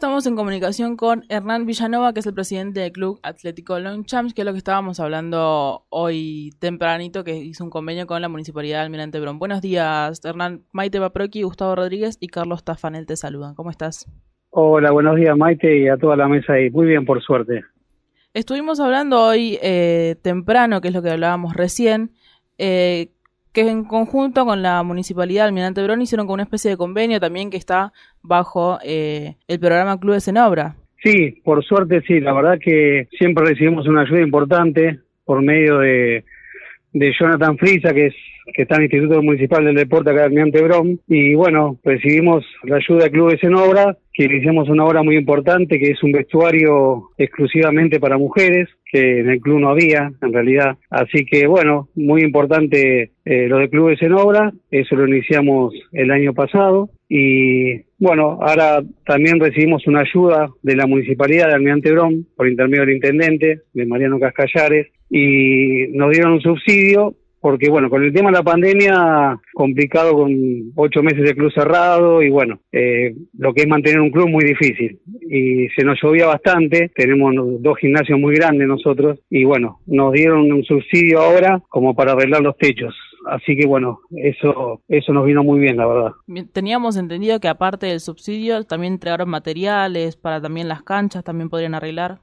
Estamos en comunicación con Hernán Villanova, que es el presidente del Club Atlético Longchamps, que es lo que estábamos hablando hoy tempranito, que hizo un convenio con la Municipalidad de Almirante Brón. Buenos días, Hernán. Maite Paproqui, Gustavo Rodríguez y Carlos Tafanel te saludan. ¿Cómo estás? Hola, buenos días Maite y a toda la mesa ahí. Muy bien, por suerte. Estuvimos hablando hoy eh, temprano, que es lo que hablábamos recién, eh, que en conjunto con la Municipalidad de Almirante Brón hicieron con una especie de convenio también que está bajo eh, el programa Clubes en Obra. Sí, por suerte sí, la verdad que siempre recibimos una ayuda importante por medio de, de Jonathan Frisa, que es que está en el Instituto Municipal del Deporte acá de Almirante Brón, y bueno, recibimos la ayuda de Clubes en Obra, iniciamos una obra muy importante, que es un vestuario exclusivamente para mujeres, que en el club no había, en realidad. Así que bueno, muy importante eh, lo de Clubes en Obra, eso lo iniciamos el año pasado, y bueno, ahora también recibimos una ayuda de la Municipalidad de Almirante Brón, por intermedio del Intendente, de Mariano Cascallares, y nos dieron un subsidio porque bueno, con el tema de la pandemia, complicado con ocho meses de club cerrado y bueno, eh, lo que es mantener un club muy difícil. Y se nos llovía bastante, tenemos dos gimnasios muy grandes nosotros y bueno, nos dieron un subsidio ahora como para arreglar los techos. Así que bueno, eso eso nos vino muy bien, la verdad. Teníamos entendido que aparte del subsidio también entregaron materiales para también las canchas, también podrían arreglar.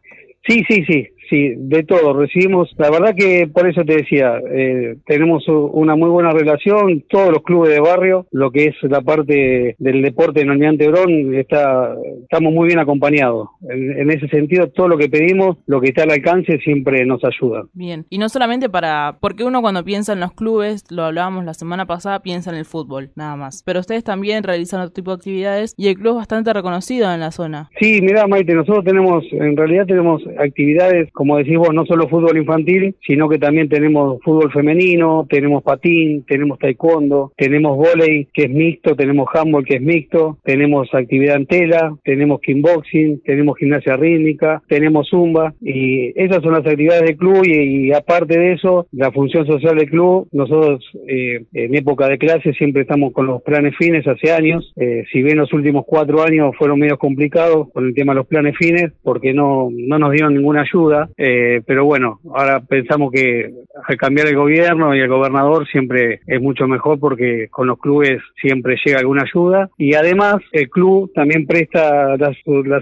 Sí, sí, sí, sí, de todo. Recibimos, la verdad que por eso te decía, eh, tenemos una muy buena relación, todos los clubes de barrio, lo que es la parte del deporte en Almirante Brón, está, estamos muy bien acompañados. En, ese sentido, todo lo que pedimos, lo que está al alcance, siempre nos ayuda. Bien, y no solamente para, porque uno cuando piensa en los clubes, lo hablábamos la semana pasada, piensa en el fútbol, nada más. Pero ustedes también realizan otro tipo de actividades y el club es bastante reconocido en la zona. Sí, mira Maite, nosotros tenemos, en realidad tenemos actividades, como decís vos, no solo fútbol infantil, sino que también tenemos fútbol femenino, tenemos patín, tenemos taekwondo, tenemos volei que es mixto, tenemos handball que es mixto, tenemos actividad en tela, tenemos kickboxing, tenemos gimnasia rítmica, tenemos zumba y esas son las actividades del club y, aparte de eso, la función social del club, nosotros eh, en época de clase siempre estamos con los planes fines hace años, eh, si bien los últimos cuatro años fueron medio complicados con el tema de los planes fines porque no, no nos dieron ninguna ayuda, eh, pero bueno, ahora pensamos que al cambiar el gobierno y el gobernador siempre es mucho mejor porque con los clubes siempre llega alguna ayuda y además el club también presta las,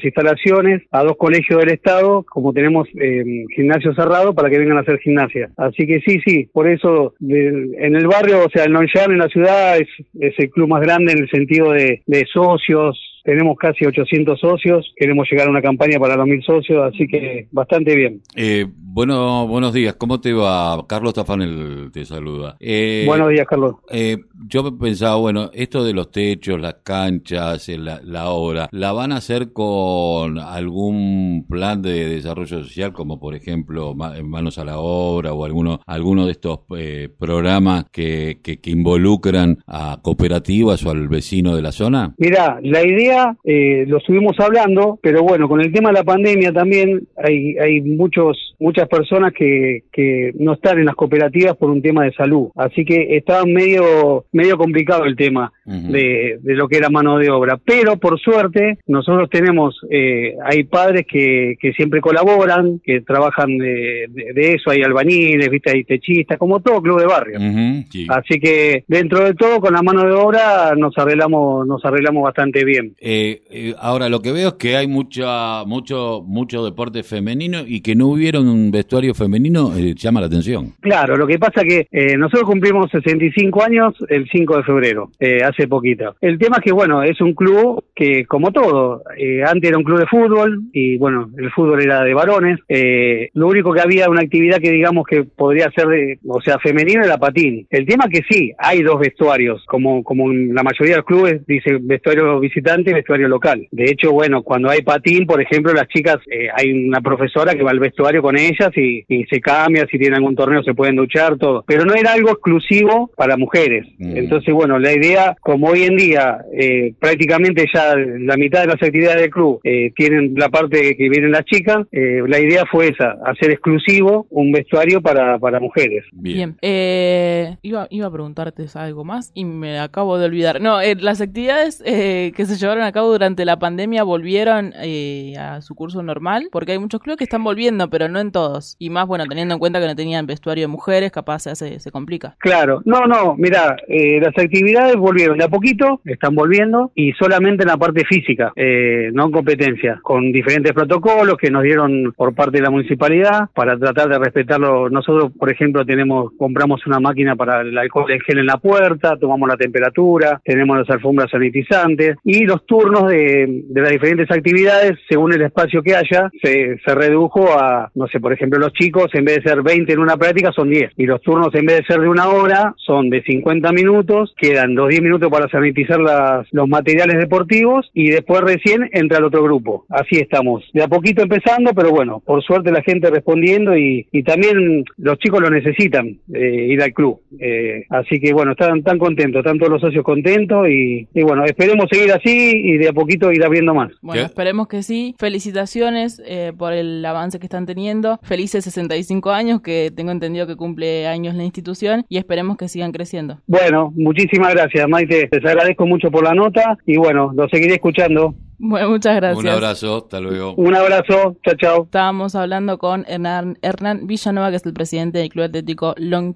instalaciones a dos colegios del estado como tenemos eh, gimnasio cerrado para que vengan a hacer gimnasia. Así que sí, sí, por eso en el barrio, o sea, el en la ciudad es, es el club más grande en el sentido de, de socios, tenemos casi 800 socios, queremos llegar a una campaña para los mil socios, así que bastante bien. Eh, bueno, buenos días, ¿cómo te va? Carlos Tafanel te saluda. Eh, buenos días, Carlos. Eh, yo pensaba, bueno, esto de los techos, las canchas, la, la, obra, ¿la van a hacer con algún plan de desarrollo social, como por ejemplo Manos a la Obra o alguno, alguno de estos programas que, que, que involucran a cooperativas o al vecino de la zona? Mira, la idea eh, lo estuvimos hablando, pero bueno, con el tema de la pandemia también hay, hay muchos, muchas personas que, que no están en las cooperativas por un tema de salud. Así que estaba medio, medio complicado el tema de, de, lo que era mano de obra. Pero por suerte, nosotros tenemos, eh, hay padres que, que siempre colaboran, que trabajan de, de, eso, hay albañiles, viste, hay techistas, como todo club de barrio. Así que dentro de todo, con la mano de obra nos arreglamos, nos arreglamos bastante bien. Eh, eh, ahora lo que veo es que hay mucha, mucho, mucho deporte femenino y que no hubiera un vestuario femenino eh, llama la atención. Claro, lo que pasa que eh, nosotros cumplimos 65 años el 5 de febrero, hace poquito. El tema es que, bueno, es un club que, como todo, antes era un club de fútbol y, bueno, el fútbol era de varones. lo único que había una actividad que, digamos, que podría ser, de, o sea, femenino era patín. El tema es que sí, hay dos vestuarios, como, como en la mayoría de los clubes dice vestuario visitante vestuario local. De hecho, bueno, cuando hay patín, por ejemplo, las chicas, eh, hay una profesora que va al vestuario con ellas y, se cambia, si tienen algún torneo se pueden duchar, todo. Pero no era algo exclusivo para mujeres. Mm. Entonces, bueno, la idea, como hoy en día eh, prácticamente ya la mitad de las actividades del club eh, tienen la parte que vienen las chicas, eh, la idea fue esa, hacer exclusivo un vestuario para, para mujeres. Bien, eh, iba, iba a preguntarte algo más y me acabo de olvidar. No, eh, las actividades eh, que se llevaron a cabo durante la pandemia volvieron eh, a su curso normal, porque hay muchos clubes que están volviendo, pero no en todos. Y más, bueno, teniendo en cuenta que no tenían vestuario de mujeres, capaz se, hace, se complica. Claro, no, no, mira, eh, las actividades volvieron de a poquito, están volviendo, y solamente en la parte física, eh, no en competencia, con diferentes protocolos que nos dieron por parte de la municipalidad para tratar de respetarlo. Nosotros, por ejemplo, tenemos, compramos una máquina para el alcohol en gel en la puerta, tomamos la temperatura, tenemos las alfombras sanitizantes y los turnos de, las diferentes actividades, según el espacio que haya, se, se redujo a, no sé, por ejemplo, los chicos, en vez de ser 20 en una práctica, son 10. Y los turnos, en vez de ser de una hora, son de 50 minutos, quedan los 10 minutos para sanitizar las, los materiales deportivos y después recién entra el otro grupo. Así estamos. De a poquito empezando, pero bueno, por suerte la gente respondiendo y, y también los chicos lo necesitan, eh, ir al club. Eh, así que bueno, están tan contentos, están todos los socios contentos y, y bueno, esperemos seguir así y de a poquito ir abriendo más. Bueno, ¿Qué? esperemos que sí. Felicitaciones eh, por el avance que están teniendo. Felices 65 años, que tengo entendido que cumple años la institución y esperemos que sigan creciendo. Bueno, muchísimas gracias, Maite. Les agradezco mucho por la nota y bueno, lo seguiré escuchando. Bueno, muchas gracias. Un abrazo, hasta luego. Un abrazo, chao, chao. Estábamos hablando con Hernán, Hernán Villanueva, que es el presidente del Club Atlético Long